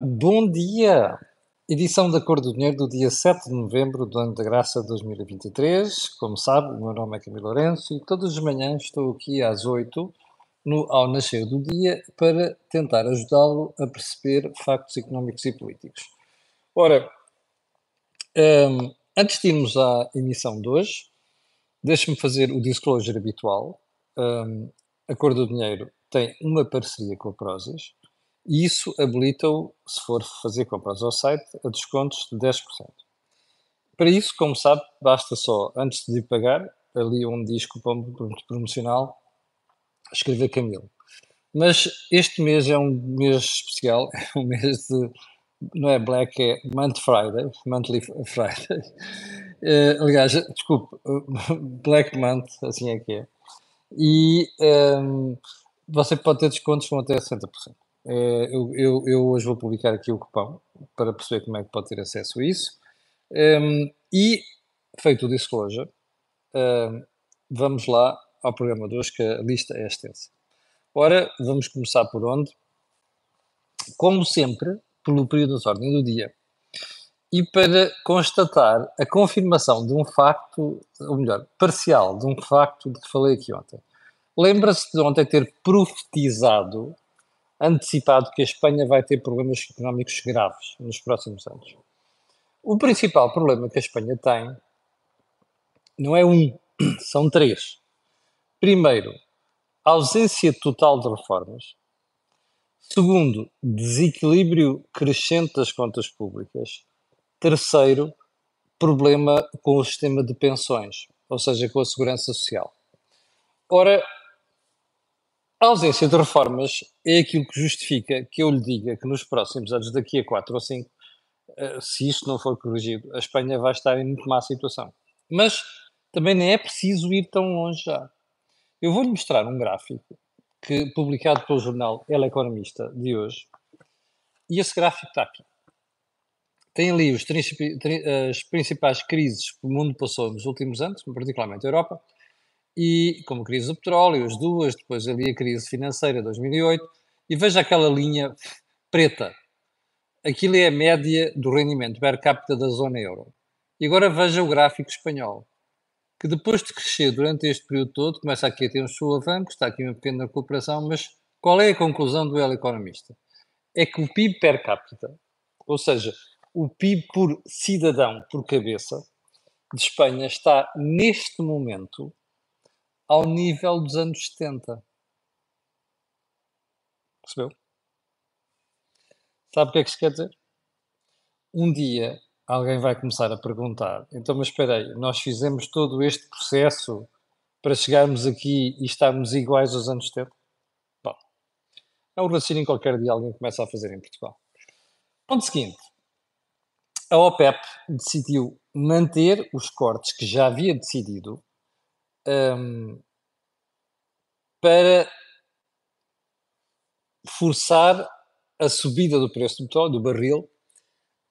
Bom dia! Edição da Cor do Dinheiro do dia 7 de novembro do ano da graça de 2023. Como sabe, o meu nome é Camilo Lourenço e todas as manhãs estou aqui às 8, no, ao nascer do dia, para tentar ajudá-lo a perceber factos económicos e políticos. Ora, um, antes de irmos à emissão de hoje, deixe-me fazer o disclosure habitual. Um, a Cor do Dinheiro tem uma parceria com a Prozis e isso habilita-o, se for fazer compras ao site, a descontos de 10%. Para isso, como sabe, basta só, antes de pagar, ali diz cupom promocional, escrever Camilo. Mas este mês é um mês especial, é um mês de, não é Black, é Month Friday, Monthly Friday. Uh, aliás, desculpe, Black Month, assim é que é. E um, ehm, você pode ter descontos com até 60%. Eh, eu, eu, eu, hoje vou publicar aqui o cupom para perceber como é que pode ter acesso a isso. Um, ehm, e, feito o disclosure, um, ehm, vamos lá ao programa de hoje, que a lista é extensa. Ora, vamos começar por onde? Como sempre, pelo período de ordem do dia. E para constatar a confirmação de um facto, ou melhor, parcial, de um facto de que falei aqui ontem. Lembra-se de ontem ter profetizado antecipado que a Espanha vai ter problemas económicos graves nos próximos anos. O principal problema que a Espanha tem não é um, são três. Primeiro, ausência total de reformas. Segundo, desequilíbrio crescente das contas públicas. Terceiro, problema com o sistema de pensões, ou seja, com a segurança social. Ora, a ausência de reformas é aquilo que justifica que eu lhe diga que nos próximos anos, daqui a 4 ou 5, eh, se isto não for corrigido, a Espanha vai estar em muito má situação. Mas também nem é preciso ir tão longe já. Eu vou-lhe mostrar um gráfico que, publicado pelo jornal El Economista de hoje, e esse gráfico está aqui. Tem ali os, as principais crises que o mundo passou nos últimos anos, particularmente a Europa, e como crise do petróleo, as duas, depois ali a crise financeira de 2008, e veja aquela linha preta. Aquilo é a média do rendimento per capita da zona euro. E agora veja o gráfico espanhol, que depois de crescer durante este período todo, começa aqui a ter uns solavancos, está aqui uma pequena recuperação, mas qual é a conclusão do El Economista? É que o PIB per capita, ou seja, o PIB por cidadão, por cabeça, de Espanha está neste momento ao nível dos anos 70. Percebeu? Sabe o que é que isso quer dizer? Um dia alguém vai começar a perguntar: então, mas espera aí, nós fizemos todo este processo para chegarmos aqui e estarmos iguais aos anos 70? Bom, é um raciocínio qualquer dia alguém começa a fazer em Portugal. Ponto seguinte: a OPEP decidiu manter os cortes que já havia decidido um, para forçar a subida do preço do petróleo, do barril,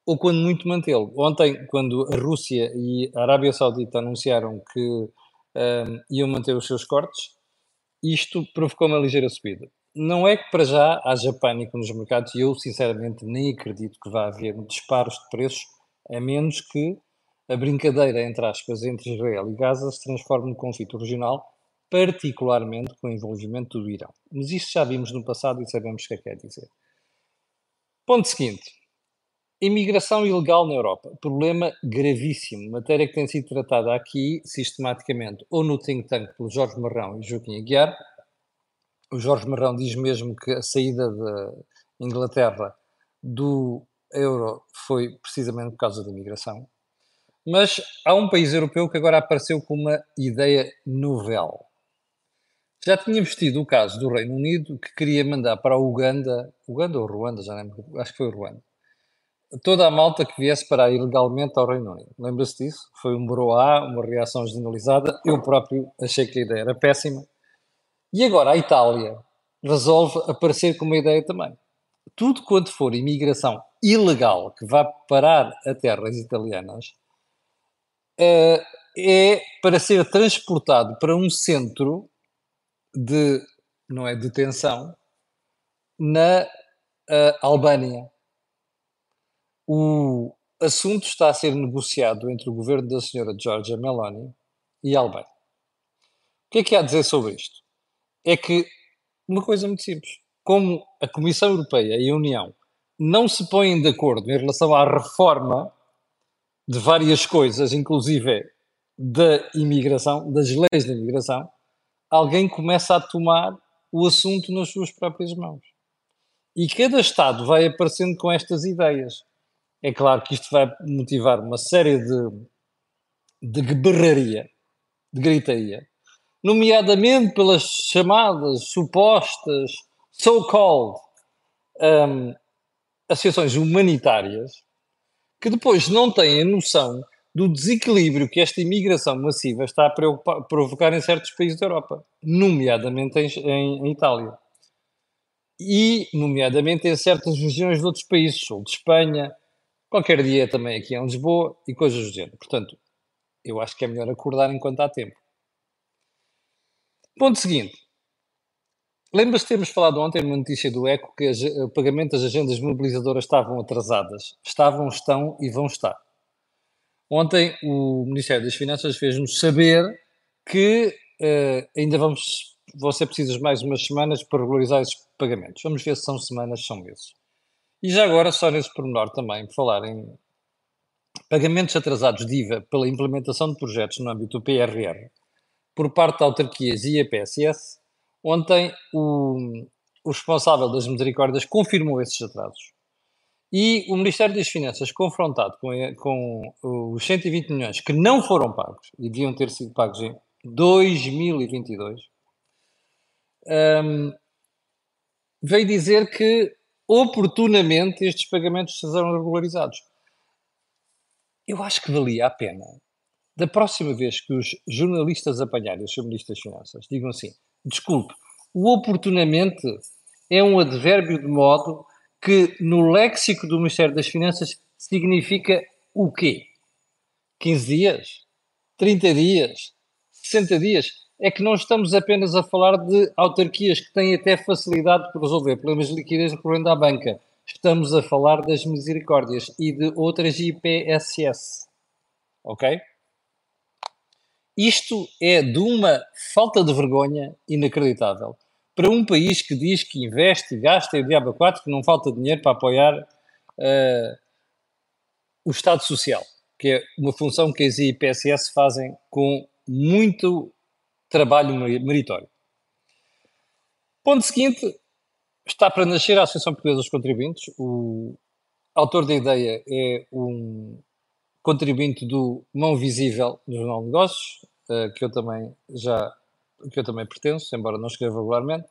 ou quando muito mantê-lo. Ontem, quando a Rússia e a Arábia Saudita anunciaram que um, iam manter os seus cortes, isto provocou uma ligeira subida. Não é que para já haja pânico nos mercados e eu, sinceramente, nem acredito que vá haver disparos de preços, a menos que a brincadeira, entre aspas, entre Israel e Gaza se transforme num conflito regional, particularmente com o envolvimento do Irão. Mas isto já vimos no passado e sabemos o que é que quer dizer. Ponto seguinte. Imigração ilegal na Europa. Problema gravíssimo. Matéria que tem sido tratada aqui sistematicamente ou no think tank pelo Jorge Marrão e Joaquim Aguiar. O Jorge Marrão diz mesmo que a saída da Inglaterra do euro foi precisamente por causa da imigração. Mas há um país europeu que agora apareceu com uma ideia novel. Já tínhamos tido o caso do Reino Unido que queria mandar para o Uganda, Uganda ou Ruanda, já lembro, acho que foi Ruanda, toda a malta que viesse para ilegalmente ao Reino Unido. Lembra-se disso? Foi um broá, uma reação generalizada. Eu próprio achei que a ideia era péssima. E agora a Itália resolve aparecer com uma ideia também. Tudo quanto for imigração ilegal que vá parar a terras italianas uh, é para ser transportado para um centro de não é detenção na uh, Albânia. o assunto está a ser negociado entre o governo da senhora Giorgia Meloni e a Albânia. O que é que há a dizer sobre isto? É que uma coisa muito simples. Como a Comissão Europeia e a União não se põem de acordo em relação à reforma de várias coisas, inclusive da imigração, das leis da imigração, alguém começa a tomar o assunto nas suas próprias mãos. E cada Estado vai aparecendo com estas ideias. É claro que isto vai motivar uma série de, de berraria, de gritaria, nomeadamente pelas chamadas supostas so-called um, associações humanitárias, que depois não têm a noção do desequilíbrio que esta imigração massiva está a provocar em certos países da Europa, nomeadamente em, em, em, Itália. E, nomeadamente, em certas regiões de outros países, sul de Espanha, qualquer dia também aqui em Lisboa e coisas do género. Portanto, eu acho que é melhor acordar enquanto há tempo. Ponto seguinte. Lembras-te de termos falado ontem numa notícia do ECO que o pagamento das agendas mobilizadoras estavam atrasadas? Estavam, estão e vão estar. Ontem o Ministério das Finanças fez-nos saber que uh, ainda vamos, vão ser precisas mais umas semanas para regularizar esses pagamentos. Vamos ver se são semanas, são meses. E já agora, só nesse pormenor também, por falar em pagamentos atrasados de IVA pela implementação de projetos no âmbito do PRR, por parte de autarquias e EPSS, ontem o, o responsável das misericórdias confirmou esses atrasos. E o Ministério das Finanças, confrontado com, com os 120 milhões que não foram pagos e deviam ter sido pagos em 2022, um, veio dizer que oportunamente estes pagamentos serão regularizados. Eu acho que valia a pena, da próxima vez que os jornalistas apanharem o Sr. Ministro das Finanças, digam assim: desculpe, o oportunamente é um advérbio de modo que no léxico do Ministério das Finanças significa o quê? 15 dias? 30 dias? 60 dias? É que não estamos apenas a falar de autarquias que têm até facilidade para resolver problemas de liquidez recorrendo à banca. Estamos a falar das misericórdias e de outras IPSS. Ok? Isto é de uma falta de vergonha inacreditável para um país que diz que investe gasta e diabo 4 que não falta dinheiro para apoiar uh, o Estado Social, que é uma função que as IPSS fazem com muito trabalho meritório. Ponto seguinte, está para nascer a Associação Portuguesa dos Contribuintes. O autor da ideia é um contribuinte do Mão Visível do Jornal de Negócios, uh, que eu também já que eu também pertenço, embora não escreva regularmente.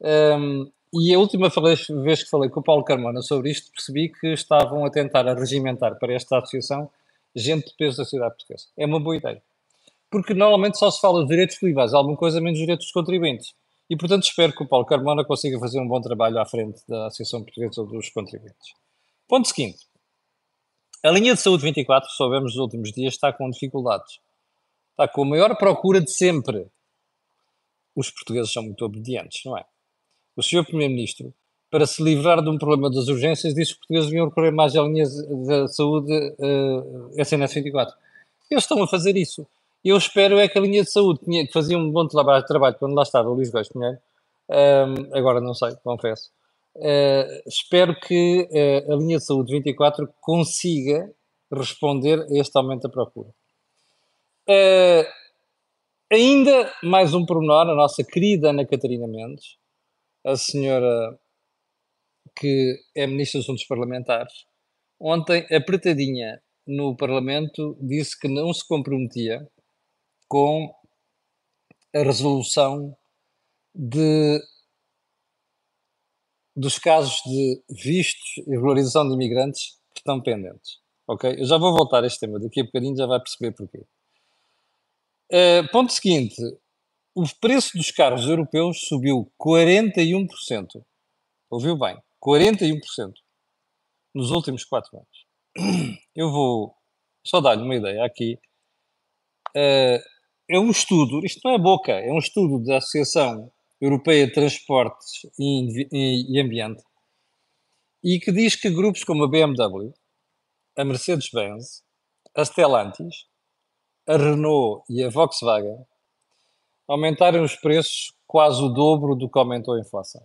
Um, e a última vez que falei com o Paulo Carmona sobre isto, percebi que estavam a tentar a regimentar para esta associação gente de peso da sociedade portuguesa. É uma boa ideia. Porque normalmente só se fala de direitos privados, alguma coisa menos direitos dos contribuintes. E, portanto, espero que o Paulo Carmona consiga fazer um bom trabalho à frente da Associação Portuguesa dos Contribuintes. Ponto seguinte. A linha de saúde 24, soubemos nos últimos dias, está com dificuldades. Está com a maior procura de sempre os portugueses são muito obedientes, não é? O senhor Primeiro-Ministro, para se livrar de um problema das urgências, disse que os portugueses deviam recorrer mais à linha de saúde uh, SNS 24. Eles estão a fazer isso. Eu espero é que a linha de saúde, que fazia um bom trabalho, quando lá estava o Luís Góes Pinheiro, um, ehm, agora não sei, confesso, uh, espero que uh, a linha de saúde 24 consiga responder a este aumento da procura. Uh, Ainda mais um pormenor, a nossa querida Ana Catarina Mendes, a senhora que é Ministra dos Assuntos Parlamentares, ontem, apertadinha no Parlamento, disse que não se comprometia com a resolução de, dos casos de vistos e regularização de imigrantes que estão pendentes. Ok? Eu já vou voltar a este tema daqui a bocadinho, já vai perceber porquê. Uh, ponto seguinte: o preço dos carros europeus subiu 41%. Ouviu bem? 41% nos últimos 4 anos. Eu vou só dar-lhe uma ideia aqui. Uh, é um estudo, isto não é boca, é um estudo da Associação Europeia de Transportes e, Ambiente e que diz que grupos como a BMW, a Mercedes-Benz, a Stellantis, a Renault e a Volkswagen aumentaram os preços quase o dobro do que aumentou a inflação.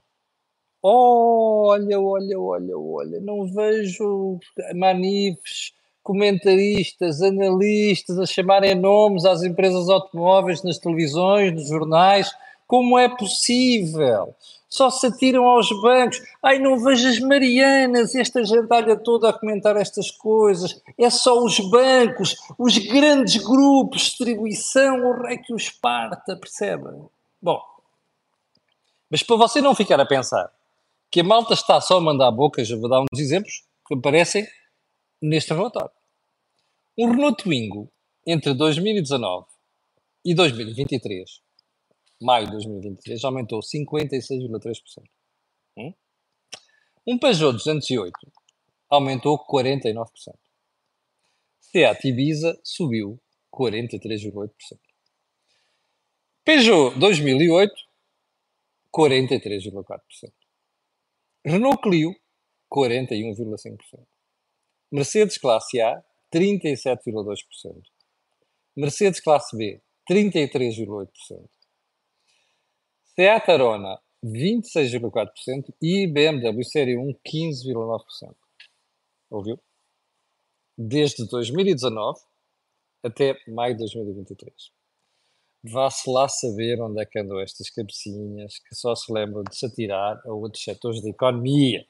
Olha, olha, olha, olha, não vejo manifes, comentaristas, analistas a chamarem nomes às empresas automóveis nas televisões, nos jornais. Como é possível? Só se atiram aos bancos. Ai, não vejo as Marianas, esta gentalha toda a comentar estas coisas. É só os bancos, os grandes grupos distribuição, o rei que os parta, percebem? Bom, mas para você não ficar a pensar que a malta está só a mandar bocas, eu vou dar uns exemplos que aparecem neste relatório. Um Renault Twingo entre 2019 e 2023, maio de 2023, aumentou 56,3%. Hum? Um Peugeot 208 aumentou 49%. Seat Ibiza subiu 43,8%. Peugeot 2008, 43,4%. Renault Clio, 41,5%. Mercedes Classe A, 37,2%. Mercedes Classe B, 33,8%. Seat Arona, 26,4% e BMW Série 1, 15,9%. Ouviu? Desde 2019 até maio de 2023. Vá-se lá saber onde é que andam estas cabecinhas que só se lembram de se atirar a outros setores da economia.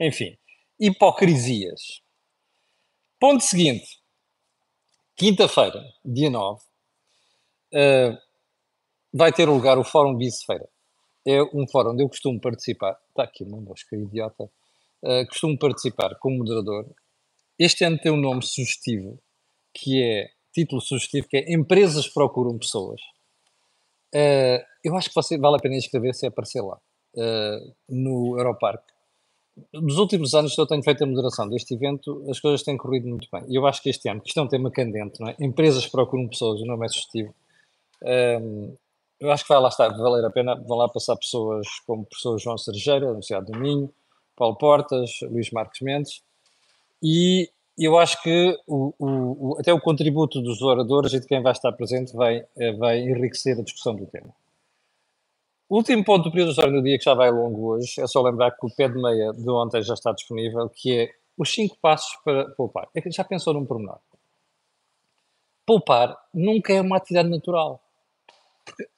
Enfim, hipocrisias. Ponto seguinte. Quinta-feira, dia 9, uh, eh, vai ter lugar o Fórum Bicefeira. É um fórum onde eu costumo participar. Está aqui uma mosca idiota. Uh, costumo participar como moderador. Este ano tem um nome sugestivo, que é título sugestivo que é Empresas procuram pessoas. Uh, eu acho que você, vale a pena inscrever se aparecer lá, uh, no Europark. Nos últimos anos eu tenho feito a moderação deste evento, as coisas têm corrido muito bem. E eu acho que este ano, que isto é um tema candente, não é? Empresas procuram pessoas, o nome é sugestivo. Um, eu acho que vai lá estar, valer a pena. Vão lá passar pessoas como o professor João Sergeira, da Universidade do Minho, Paulo Portas, Luís Marques Mendes, e eu acho que o, o, até o contributo dos oradores e de quem vai estar presente vai, eh, vai enriquecer a discussão do tema. O último ponto do período de história do dia, que já vai longo hoje, é só lembrar que o pé de meia de ontem já está disponível, que é os cinco passos para poupar. É já pensou num pormenor? Poupar nunca é uma atividade natural.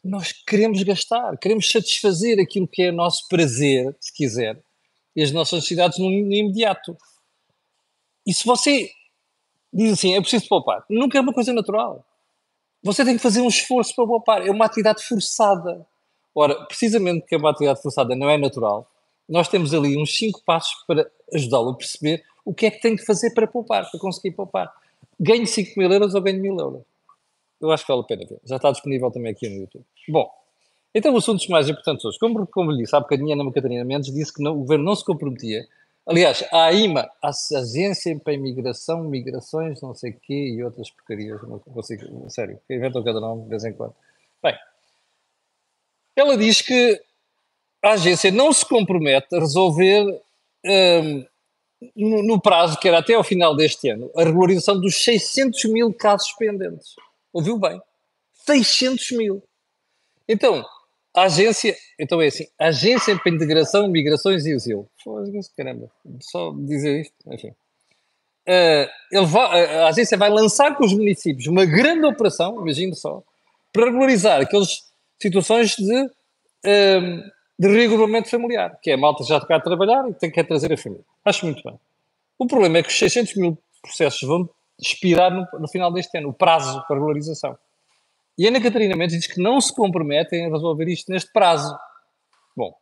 Nós queremos gastar, queremos satisfazer aquilo que é nosso prazer, se quiser, e as nossas necessidades no, no imediato. E se você diz assim, é preciso poupar, nunca é uma coisa natural. Você tem que fazer um esforço para poupar. É uma atividade forçada. Ora, precisamente porque é uma atividade forçada não é natural, nós temos ali uns 5 passos para ajudá-lo a perceber o que é que tem que fazer para poupar, para conseguir poupar. Ganhe 5 mil euros ou ganhe mil euros. Eu acho que vale a pena ver. Já está disponível também aqui no YouTube. Bom, então os assuntos mais importantes hoje. Como, como lhe disse há bocadinho, Ana Catarina Mendes disse que não, o governo não se comprometia Aliás, a AIMA, a Agência para Imigração, Migrações, não sei o quê, e outras porcarias, não consigo, sério, inventam cada nome de vez em quando. Bem, ela diz que a agência não se compromete a resolver um, no, no, prazo que era até ao final deste ano a regularização dos 600 mil casos pendentes. Ouviu bem? 600 mil. Então, a agência, então é assim, a Agência para Integração, Migrações e Asilo. Caramba, só dizer isto, enfim. Uh, vai, a agência vai lançar com os municípios uma grande operação, imagino só, para regularizar aquelas situações de, uh, de regulamento familiar, que é a malta já tocar a trabalhar e tem que trazer a família. Acho muito bem. O problema é que os 600 mil processos vão expirar no, no final deste ano, o prazo para regularização. E Ana Catarina Mendes diz que não se comprometem a resolver isto neste prazo. Bom,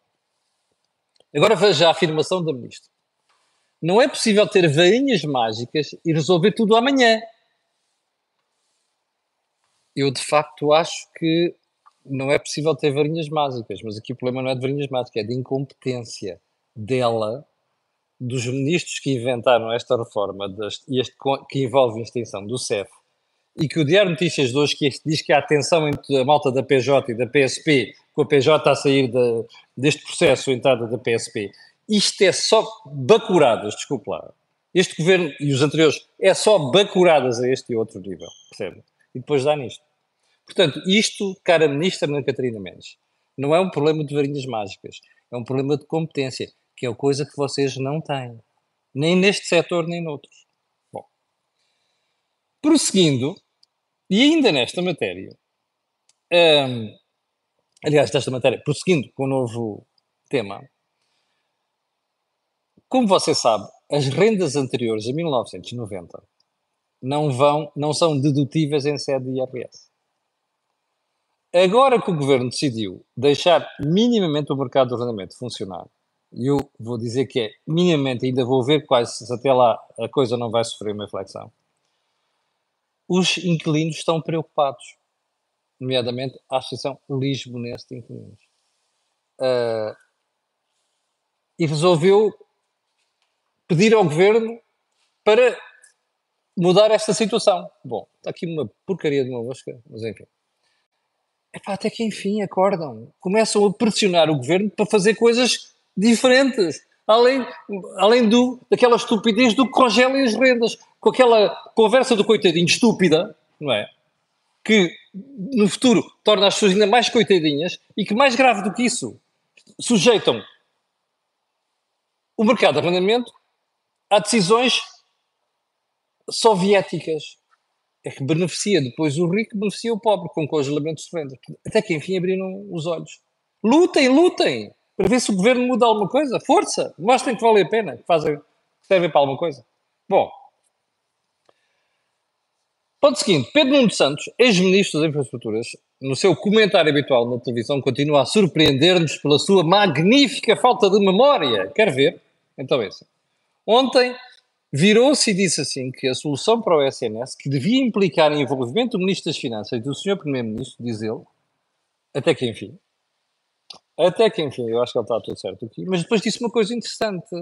agora veja a afirmação da ministra. Não é possível ter varinhas mágicas e resolver tudo amanhã. Eu, de facto, acho que não é possível ter varinhas mágicas, mas aqui o problema não é de varinhas mágicas, é de incompetência dela, dos ministros que inventaram esta reforma e este, que envolve a extinção do CEF, e que o Diário Notícias de hoje que diz que há tensão entre a malta da PJ e da PSP, com a PJ a sair de, deste processo, a entrada da PSP, isto é só bacuradas, desculpe lá. Este governo e os anteriores é só bacuradas a este e outro nível, percebe? E depois dá nisto. Portanto, isto, cara ministra Ana Catarina Mendes, não é um problema de varinhas mágicas, é um problema de competência, que é coisa que vocês não têm, nem neste setor, nem noutros. Bom, prosseguindo, e ainda nesta matéria, hum, aliás, desta matéria, prosseguindo com o novo tema, como você sabe, as rendas anteriores a 1990 não vão, não são dedutíveis em sede de IRS. Agora que o governo decidiu deixar minimamente o mercado do arrendamento funcionar, eu vou dizer que é minimamente, ainda vou ver quais, se até lá a coisa não vai sofrer uma reflexão, os inquilinos estão preocupados, nomeadamente a Associação Lisbonense de Inquilinos. Uh, e resolveu pedir ao governo para mudar esta situação. Bom, está aqui uma porcaria de uma mosca, mas enfim. Epá, até que enfim acordam. Começam a pressionar o governo para fazer coisas diferentes. Além, além do, daquela estupidez do que congelem as rendas. Com aquela conversa do coitadinho estúpida, não é? Que no futuro torna as pessoas ainda mais coitadinhas e que, mais grave do que isso, sujeitam o mercado de arrendamento há decisões soviéticas. É que beneficia depois o rico, beneficia o pobre, com congelamentos de rendas. Até que enfim abriram os olhos. Lutem, lutem, para ver se o governo muda alguma coisa. Força, mostrem que vale a pena, que fazem, servem para alguma coisa. Bom, ponto seguinte: Pedro Nuno Santos, ex-ministro das Infraestruturas, no seu comentário habitual na televisão, continua a surpreender-nos pela sua magnífica falta de memória. Quer ver? Então, é assim. Ontem virou-se e disse assim que a solução para o SNS, que devia implicar envolvimento do Ministro das Finanças e do Sr. Primeiro-Ministro, diz ele, até que enfim, até que enfim, eu acho que ele está tudo certo aqui, mas depois disse uma coisa interessante.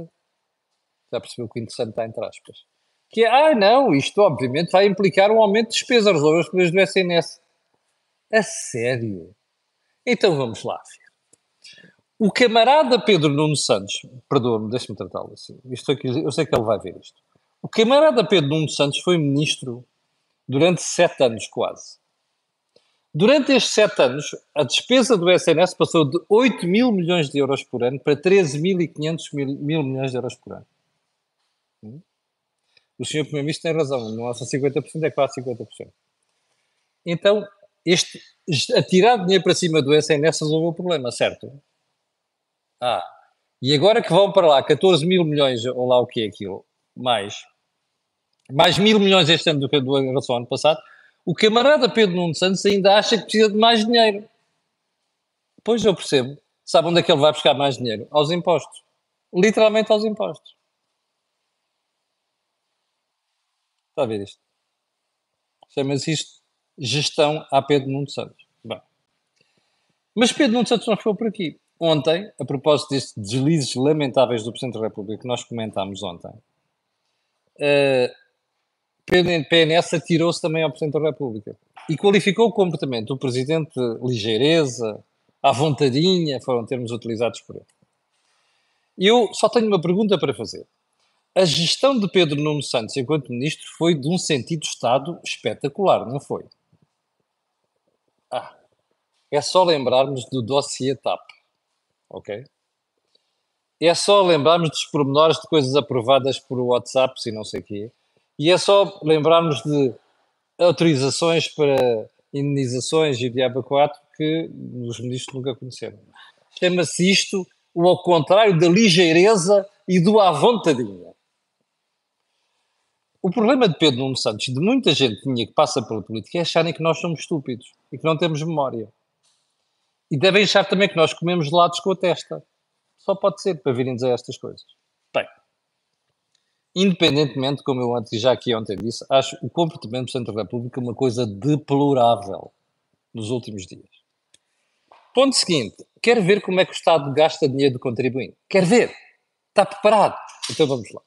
Já percebeu que interessante está entre aspas. Que é, ah não, isto obviamente vai implicar um aumento de despesas, resolver os problemas do SNS. A sério? Então vamos lá, filho. O camarada Pedro Nuno Santos, perdoa-me, deixa-me tratá-lo assim, isto aqui, eu sei que ele vai ver isto. O camarada Pedro Nuno Santos foi ministro durante sete anos quase. Durante estes sete anos, a despesa do SNS passou de 8 mil milhões de euros por ano para 13.500 mil, mil milhões de euros por ano. Hum? O senhor Primeiro-Ministro tem razão, não é só 50%, é quase 50%. Então, este, atirar dinheiro para cima do SNS resolveu o problema, certo? Ah, e agora que vão para lá 14 mil milhões, ou lá o que é aquilo, mais, mais mil milhões este ano do que do relação ao ano passado, o camarada Pedro Nuno Santos ainda acha que precisa de mais dinheiro. Pois eu percebo. Sabe onde é que ele vai buscar mais dinheiro? Aos impostos. Literalmente aos impostos. Está a ver isto? Chama-se isto gestão a Pedro Nuno Santos. Bem. Mas Pedro Nuno Santos não ficou por aqui ontem, a propósito destes deslizes lamentáveis do Presidente da República que nós comentámos ontem, uh, PNS atirou-se também ao Presidente da República e qualificou o comportamento do Presidente de ligeireza, à vontadinha, foram termos utilizados por ele. Eu só tenho uma pergunta para fazer. A gestão de Pedro Nuno Santos enquanto Ministro foi de um sentido Estado espetacular, não foi? Ah, é só lembrarmos do dossiê TAP ok? É só lembrarmos dos pormenores de coisas aprovadas por WhatsApp e não sei o quê. E é só lembrarmos de autorizações para indenizações e diabo 4 que os ministros nunca conheceram. Chama-se isto o ao contrário da ligeireza e do à vontadinha. O problema de Pedro Nuno Santos, de muita gente que passa pela política, é acharem que nós somos estúpidos e que não temos memória. E devem achar também que nós comemos gelados com a testa. Só pode ser para virem dizer estas coisas. Independentemente, como eu antes já aqui ontem disse, acho o comportamento do Centro da República uma coisa deplorável nos últimos dias. Ponto seguinte, quer ver como é que o Estado gasta dinheiro do contribuinte? Quer ver? Está preparado? Então vamos lá.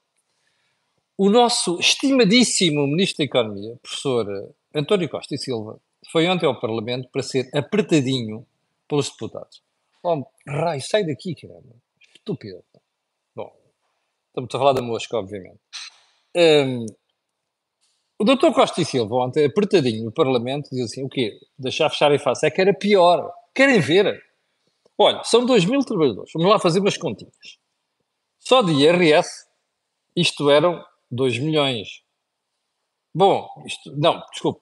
O nosso estimadíssimo Ministro da Economia, professor António Costa e Silva, foi ontem ao Parlamento para ser apertadinho pelos deputados. Oh, raio, sai daqui, caramba. Estúpido. Estamos a falar da mosca, obviamente. hum, o doutor Costa e Silva, ontem, apertadinho no Parlamento, diz assim: o quê? Deixar fechar e face. É que era pior. Querem ver? Olha, são 2 mil trabalhadores. Vamos lá fazer umas continhas. Só de IRS, isto eram 2 milhões. Bom, isto, não, desculpe.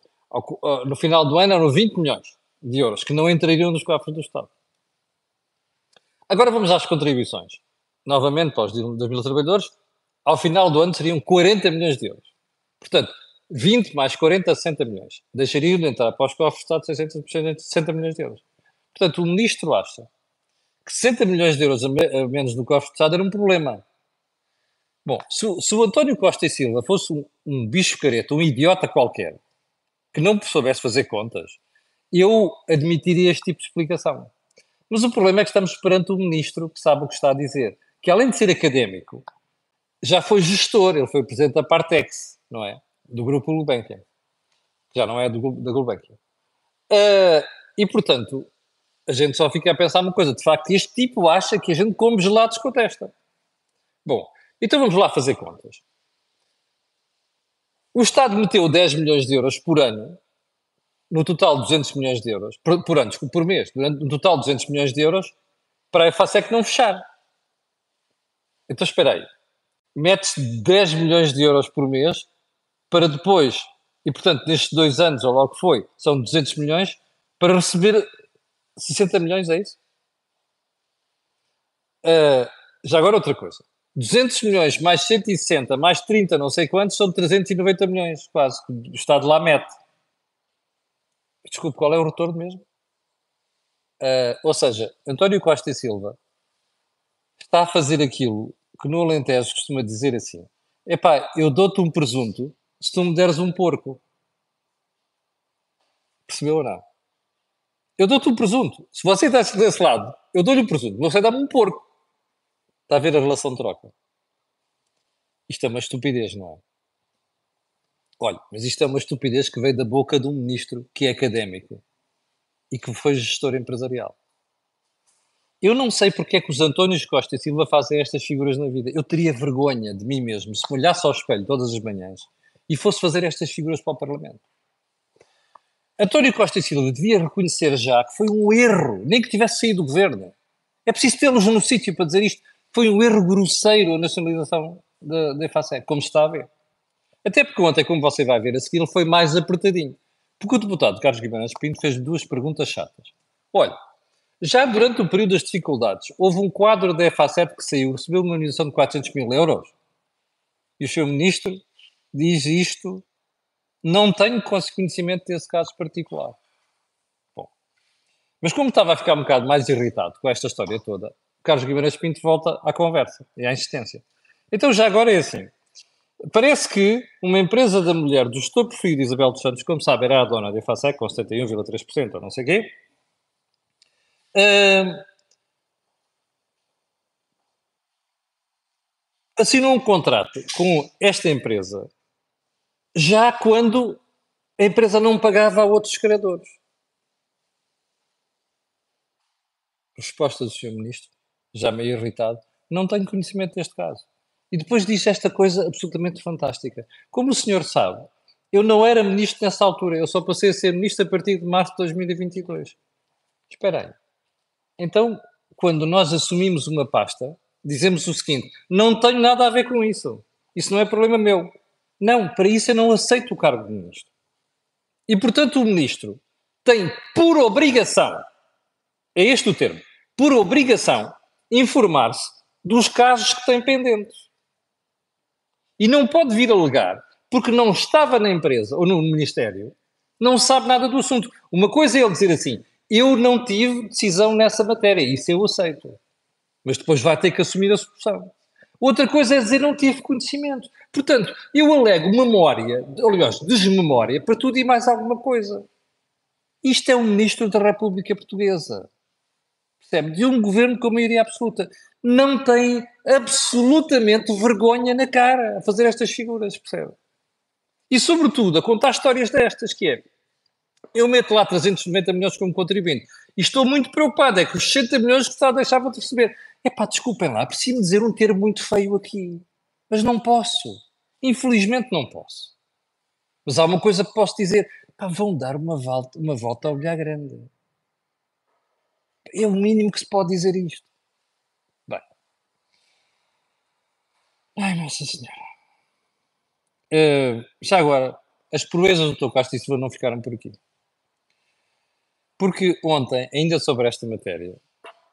No final do ano eram 20 milhões de euros que não entrariam nos cofres do Estado. Agora vamos às contribuições. Novamente, para os 2 mil trabalhadores, ao final do ano seriam 40 milhões de euros. Portanto, 20 mais 40, 60 milhões. Deixariam de entrar para os cofres do Estado 660, 60 milhões de euros. Portanto, o ministro acha que 60 milhões de euros a, me, a menos no cofre do Estado era um problema. Bom, se, se, o António Costa e Silva fosse um, um bicho careta, um idiota qualquer, que não soubesse fazer contas, eu admitiria este tipo de explicação. Mas o problema é que estamos perante um ministro que sabe o que está a dizer, que além de ser académico, já foi gestor, ele foi presidente da Partex, não é? do grupo Gulbenkian. Já não é do, da Gulbenkian. Uh, e, portanto, a gente só fica a pensar uma coisa. De facto, este tipo acha que a gente come gelados com a testa. Bom, então vamos lá fazer contas. O Estado meteu 10 milhões de euros por ano, no total 200 milhões de euros, por, por ano, por mês, no total 200 milhões de euros, para a EFASEC não fechar. Então espera aí. Mete-se 10 milhões de euros por mês para depois, e portanto nestes dois anos, ou logo foi, são 200 milhões, para receber 60 milhões, é isso? Uh, já agora outra coisa. 200 milhões mais 160 mais 30, não sei quantos, são 390 milhões, quase, que o Estado lá mete. Desculpe, qual é o retorno mesmo? Uh, ou seja, António Costa e Silva está a fazer aquilo que no Alentejo costuma dizer assim: epá, eu dou-te um presunto se tu me deres um porco. Percebeu ou não? Eu dou-te um presunto. Se você está desse lado, eu dou-lhe um presunto. Você dá-me um porco. Está a ver a relação de troca? Isto é uma estupidez, não é? Olha, mas isto é uma estupidez que veio da boca de um ministro que é académico e que foi gestor empresarial. Eu não sei porque é que os Antónios Costa e Silva fazem estas figuras na vida. Eu teria vergonha de mim mesmo se me olhasse ao espelho todas as manhãs e fosse fazer estas figuras para o Parlamento. António Costa e Silva devia reconhecer já que foi um erro, nem que tivesse saído do governo. É preciso tê-los no sítio para dizer isto. Foi um erro grosseiro a nacionalização da EFASEC, como está a ver. Até porque ontem, como você vai ver a seguir, ele foi mais apertadinho. Porque o deputado Carlos Guimarães Pinto fez duas perguntas chatas. Olha, já durante o período das dificuldades, houve um quadro da EFASET que saiu, recebeu uma indenização de 400 mil euros. E o seu ministro diz isto, não tenho conhecimento desse caso particular. Bom, mas como estava a ficar um bocado mais irritado com esta história toda, Carlos Guimarães Pinto volta à conversa e à insistência. Então já agora é assim, parece que uma empresa da mulher do gestor de Isabel dos Santos, como sabe, era a dona de Efacec, com 71,3% ou não sei o quê, uh, assinou um contrato com esta empresa já quando a empresa não pagava a outros credores. Resposta do Sr. Ministro, já meio irritado, não tenho conhecimento deste caso. E depois diz esta coisa absolutamente fantástica. Como o senhor sabe, eu não era ministro nessa altura, eu só passei a ser ministro a partir de março de 2022. Espera aí. Então, quando nós assumimos uma pasta, dizemos o seguinte: não tenho nada a ver com isso. Isso não é problema meu. Não, para isso eu não aceito o cargo de ministro. E, portanto, o ministro tem por obrigação, é este o termo, por obrigação, informar-se dos casos que tem pendentes. E não pode vir alegar, porque não estava na empresa ou no ministério, não sabe nada do assunto. Uma coisa é ele dizer assim: eu não tive decisão nessa matéria, isso eu aceito. Mas depois vai ter que assumir a solução. Outra coisa é dizer não tive conhecimento. Portanto, eu alego memória, aliás, desmemória, para tudo e mais alguma coisa. Isto é um ministro da República Portuguesa. Percebe? De um governo com maioria absoluta. Não tem absolutamente vergonha na cara a fazer estas figuras, percebe? E, sobretudo, a contar histórias destas, que é, eu meto lá 390 milhões como contribuinte e estou muito preocupado, é que os 60 milhões que está a deixar de receber. É pá, desculpem lá, preciso dizer um termo muito feio aqui, mas não posso. Infelizmente não posso. Mas há uma coisa que posso dizer: vão dar uma volta, uma volta ao olhar grande. É o mínimo que se pode dizer isto. Bem. Ai, Nossa Senhora. Uh, já agora, as proezas do e Silva não ficaram por aqui. Porque ontem, ainda sobre esta matéria,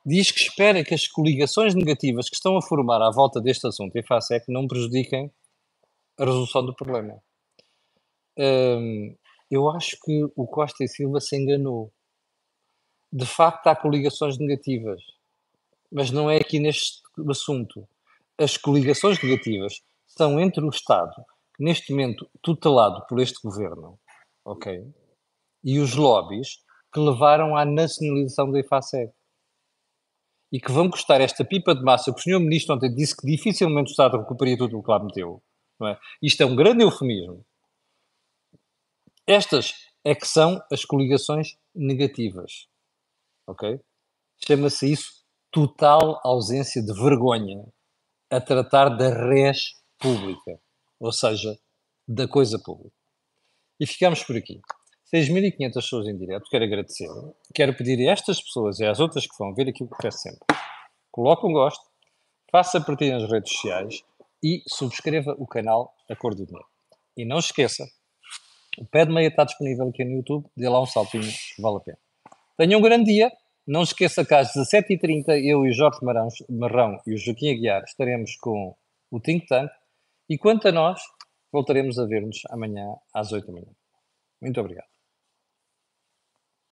diz que espera que as coligações negativas que estão a formar à volta deste assunto em FASEC não prejudiquem a resolução do problema. Um, eu acho que o Costa e Silva se enganou. De facto, há coligações negativas, mas não é aqui neste assunto. As coligações negativas são entre o Estado, neste momento tutelado por este governo, ok? E os lobbies que levaram à nacionalização da IFASEG e que vão custar esta pipa de massa que o Sr. Ministro ontem disse que dificilmente o Estado recuperaria tudo o que lá meteu. É? Isto é um grande eufemismo. Estas é que são as coligações negativas. Ok? Chama-se isso total ausência de vergonha a tratar da res pública, ou seja, da coisa pública. E ficamos por aqui. 6.500 pessoas em direto, quero agradecer. Quero pedir a estas pessoas e às outras que vão ver aquilo que peço sempre. Coloque um gosto, faça partilha nas redes sociais e subscreva o canal A Cor do Dinheiro. E não esqueça, o pé de meia está disponível aqui no YouTube, dê lá um saltinho, vale a pena. Tenha um grande dia, não esqueça que às 17h30 eu e Jorge Marrão e o Joaquim Aguiar estaremos com o Think Tank e quanto a nós, voltaremos a ver-nos amanhã às 8 da manhã. Muito obrigado.